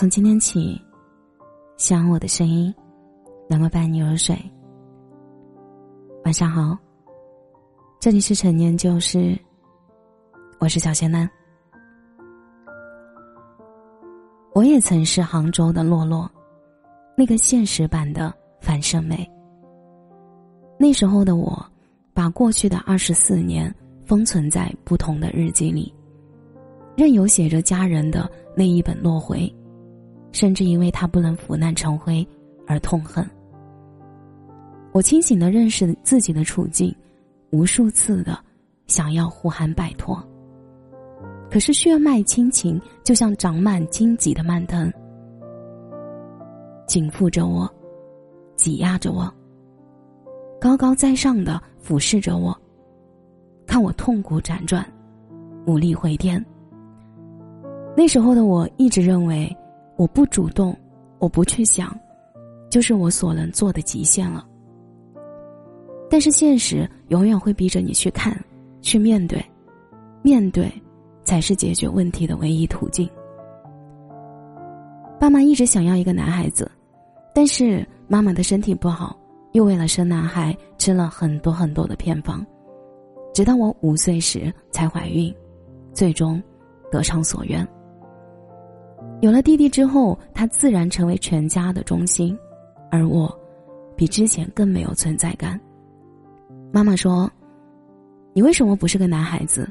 从今天起，希望我的声音能够伴你入睡。晚上好，这里是陈年旧事，我是小仙男。我也曾是杭州的洛洛，那个现实版的樊胜美。那时候的我，把过去的二十四年封存在不同的日记里，任由写着家人的那一本落回。甚至因为他不能腐烂成灰而痛恨。我清醒的认识自己的处境，无数次的想要呼喊摆脱。可是血脉亲情就像长满荆棘的蔓藤，紧缚着我，挤压着我，高高在上的俯视着我，看我痛苦辗转，无力回天。那时候的我一直认为。我不主动，我不去想，就是我所能做的极限了。但是现实永远会逼着你去看，去面对，面对才是解决问题的唯一途径。爸妈一直想要一个男孩子，但是妈妈的身体不好，又为了生男孩吃了很多很多的偏方，直到我五岁时才怀孕，最终得偿所愿。有了弟弟之后，他自然成为全家的中心，而我，比之前更没有存在感。妈妈说：“你为什么不是个男孩子？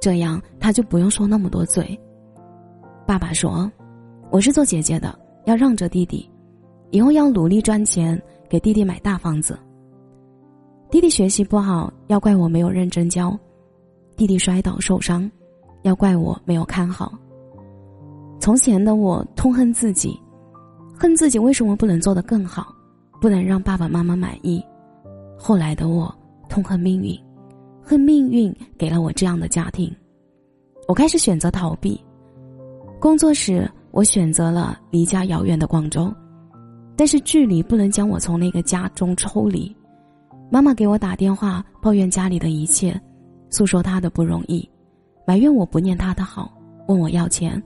这样他就不用受那么多罪。”爸爸说：“我是做姐姐的，要让着弟弟，以后要努力赚钱，给弟弟买大房子。弟弟学习不好，要怪我没有认真教；弟弟摔倒受伤，要怪我没有看好。”从前的我痛恨自己，恨自己为什么不能做得更好，不能让爸爸妈妈满意。后来的我痛恨命运，恨命运给了我这样的家庭。我开始选择逃避。工作时，我选择了离家遥远的广州，但是距离不能将我从那个家中抽离。妈妈给我打电话抱怨家里的一切，诉说她的不容易，埋怨我不念她的好，问我要钱。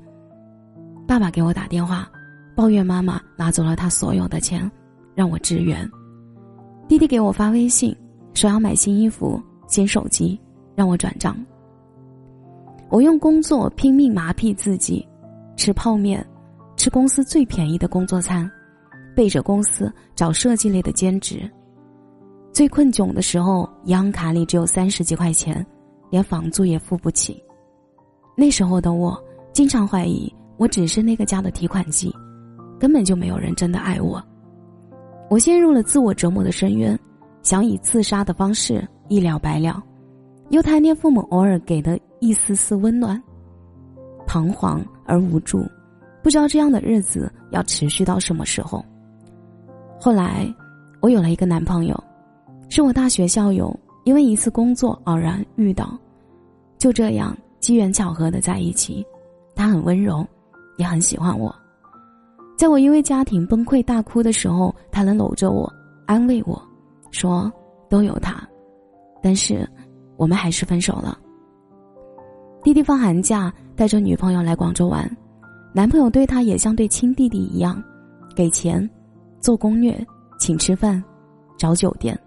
爸爸给我打电话，抱怨妈妈拿走了他所有的钱，让我支援。弟弟给我发微信，说要买新衣服、新手机，让我转账。我用工作拼命麻痹自己，吃泡面，吃公司最便宜的工作餐，背着公司找设计类的兼职。最困窘的时候，银行卡里只有三十几块钱，连房租也付不起。那时候的我，经常怀疑。我只是那个家的提款机，根本就没有人真的爱我。我陷入了自我折磨的深渊，想以自杀的方式一了百了，又贪恋父母偶尔给的一丝丝温暖，彷徨而无助，不知道这样的日子要持续到什么时候。后来，我有了一个男朋友，是我大学校友，因为一次工作偶然遇到，就这样机缘巧合的在一起。他很温柔。也很喜欢我，在我因为家庭崩溃大哭的时候，他能搂着我，安慰我，说都有他。但是，我们还是分手了。弟弟放寒假带着女朋友来广州玩，男朋友对他也像对亲弟弟一样，给钱，做攻略，请吃饭，找酒店，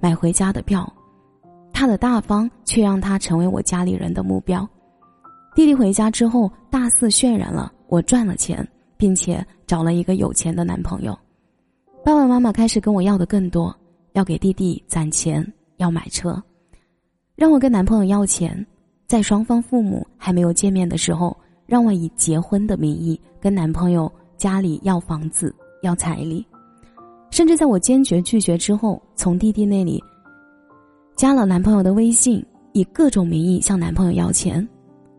买回家的票。他的大方却让他成为我家里人的目标。弟弟回家之后，大肆渲染了我赚了钱，并且找了一个有钱的男朋友。爸爸妈妈开始跟我要的更多，要给弟弟攒钱，要买车，让我跟男朋友要钱。在双方父母还没有见面的时候，让我以结婚的名义跟男朋友家里要房子、要彩礼，甚至在我坚决拒绝之后，从弟弟那里加了男朋友的微信，以各种名义向男朋友要钱。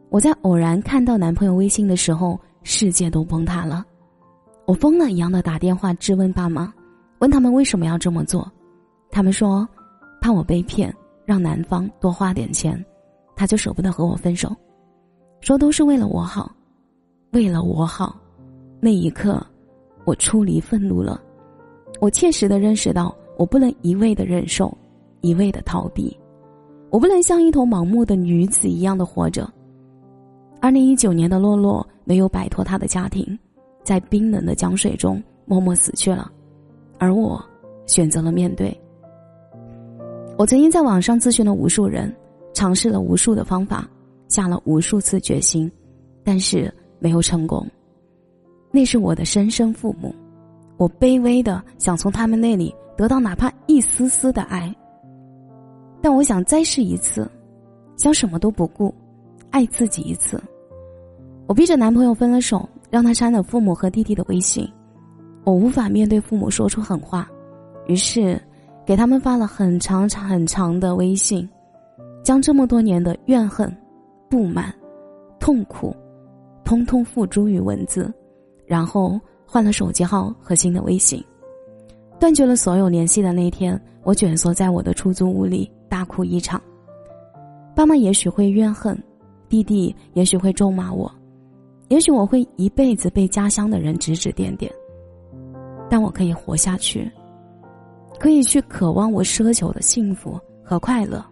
我在偶然看到男朋友微信的时候，世界都崩塌了。我疯了一样的打电话质问爸妈，问他们为什么要这么做。他们说，怕我被骗，让男方多花点钱，他就舍不得和我分手，说都是为了我好，为了我好。那一刻，我出离愤怒了。我切实的认识到，我不能一味的忍受，一味的逃避，我不能像一头盲目的女子一样的活着。二零一九年的洛洛没有摆脱他的家庭，在冰冷的江水中默默死去了，而我选择了面对。我曾经在网上咨询了无数人，尝试了无数的方法，下了无数次决心，但是没有成功。那是我的生身父母，我卑微的想从他们那里得到哪怕一丝丝的爱。但我想再试一次，想什么都不顾，爱自己一次。我逼着男朋友分了手，让他删了父母和弟弟的微信。我无法面对父母说出狠话，于是。给他们发了很长很长的微信，将这么多年的怨恨、不满、痛苦，通通付诸于文字，然后换了手机号和新的微信，断绝了所有联系的那天，我蜷缩在我的出租屋里大哭一场。爸妈也许会怨恨，弟弟也许会咒骂我，也许我会一辈子被家乡的人指指点点，但我可以活下去。可以去渴望我奢求的幸福和快乐。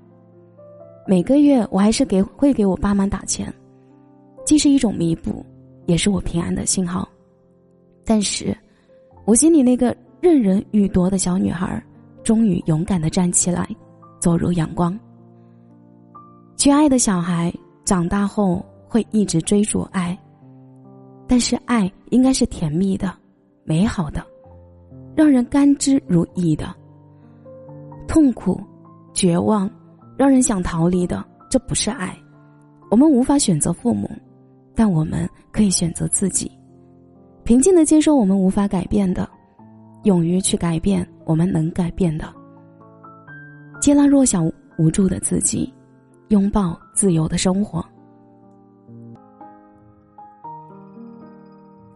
每个月我还是给会给我爸妈打钱，既是一种弥补，也是我平安的信号。但是，我心里那个任人欲夺的小女孩，终于勇敢的站起来，走入阳光。缺爱的小孩长大后会一直追逐爱，但是爱应该是甜蜜的、美好的。让人甘之如饴的痛苦、绝望，让人想逃离的，这不是爱。我们无法选择父母，但我们可以选择自己。平静的接受我们无法改变的，勇于去改变我们能改变的。接纳弱小无助的自己，拥抱自由的生活。